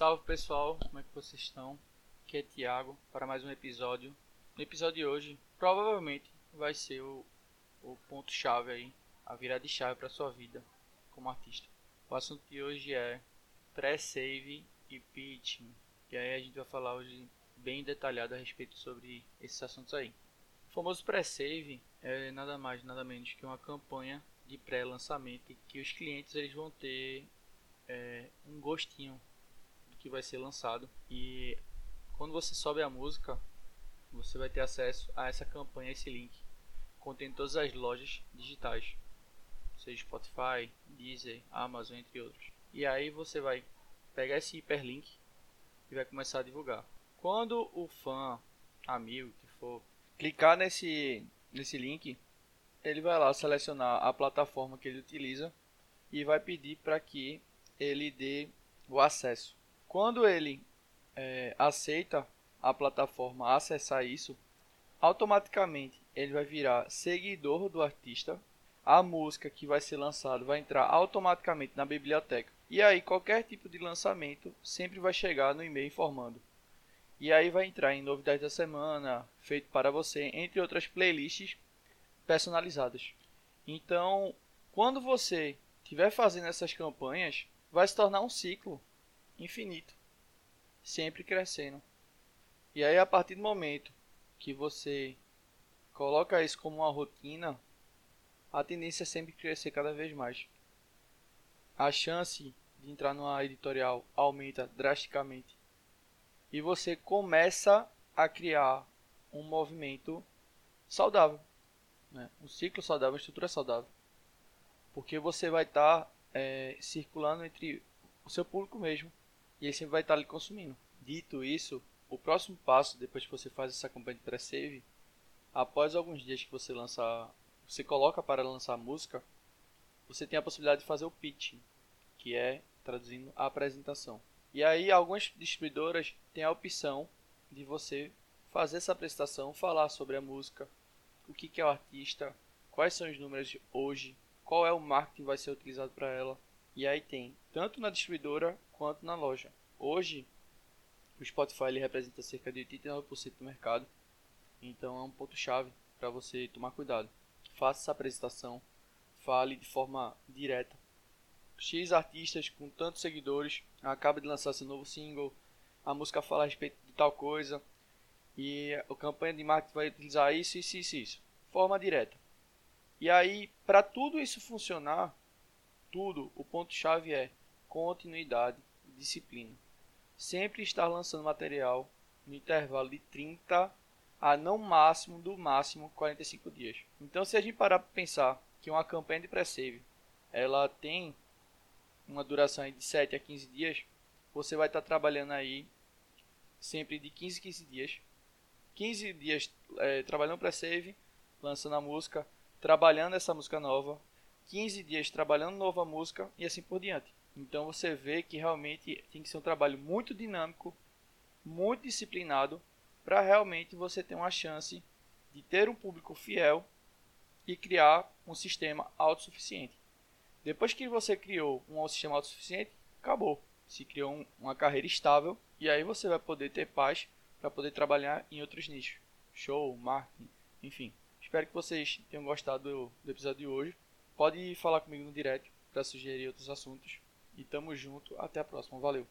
Salve pessoal, como é que vocês estão? Aqui é Thiago para mais um episódio. No episódio de hoje, provavelmente vai ser o, o ponto chave aí, a virada de chave para sua vida como artista. O assunto de hoje é pré-save e pitching. E aí a gente vai falar hoje bem detalhado a respeito sobre esses assuntos aí. O famoso pré-save é nada mais nada menos que uma campanha de pré-lançamento que os clientes eles vão ter é, um gostinho que vai ser lançado e quando você sobe a música você vai ter acesso a essa campanha, esse link contém todas as lojas digitais, seja Spotify, Deezer, Amazon entre outros. E aí você vai pegar esse hiperlink e vai começar a divulgar. Quando o fã, amigo que for clicar nesse nesse link, ele vai lá selecionar a plataforma que ele utiliza e vai pedir para que ele dê o acesso. Quando ele é, aceita a plataforma acessar isso, automaticamente ele vai virar seguidor do artista. A música que vai ser lançada vai entrar automaticamente na biblioteca. E aí qualquer tipo de lançamento sempre vai chegar no e-mail informando. E aí vai entrar em novidades da semana, feito para você, entre outras playlists personalizadas. Então, quando você estiver fazendo essas campanhas, vai se tornar um ciclo infinito, sempre crescendo. E aí, a partir do momento que você coloca isso como uma rotina, a tendência é sempre crescer cada vez mais. A chance de entrar numa editorial aumenta drasticamente. E você começa a criar um movimento saudável. Né? Um ciclo saudável, uma estrutura saudável. Porque você vai estar tá, é, circulando entre o seu público mesmo. E ele sempre vai estar lhe consumindo. Dito isso, o próximo passo, depois que você faz essa campanha de pré-save, após alguns dias que você lançar, você coloca para lançar a música, você tem a possibilidade de fazer o pitching, que é traduzindo a apresentação. E aí algumas distribuidoras têm a opção de você fazer essa apresentação, falar sobre a música, o que, que é o artista, quais são os números hoje, qual é o marketing que vai ser utilizado para ela. E aí tem tanto na distribuidora quanto na loja. Hoje, o Spotify ele representa cerca de 89% do mercado, então é um ponto chave para você tomar cuidado. Faça essa apresentação, fale de forma direta. X artistas com tantos seguidores acaba de lançar seu novo single, a música fala a respeito de tal coisa, e a campanha de marketing vai utilizar isso, isso, isso, isso. Forma direta. E aí, para tudo isso funcionar, tudo, o ponto-chave é continuidade e disciplina. Sempre estar lançando material no intervalo de 30 a não máximo, do máximo 45 dias. Então, se a gente parar para pensar que uma campanha de pré-save ela tem uma duração de 7 a 15 dias, você vai estar trabalhando aí sempre de 15 a 15 dias 15 dias é, trabalhando para save, lançando a música, trabalhando essa música nova, 15 dias trabalhando nova música e assim por diante. Então você vê que realmente tem que ser um trabalho muito dinâmico, muito disciplinado, para realmente você ter uma chance de ter um público fiel e criar um sistema autossuficiente. Depois que você criou um sistema autossuficiente, acabou. Se criou um, uma carreira estável e aí você vai poder ter paz para poder trabalhar em outros nichos. Show, marketing, enfim. Espero que vocês tenham gostado do, do episódio de hoje. Pode falar comigo no direct para sugerir outros assuntos. E tamo junto. Até a próxima. Valeu!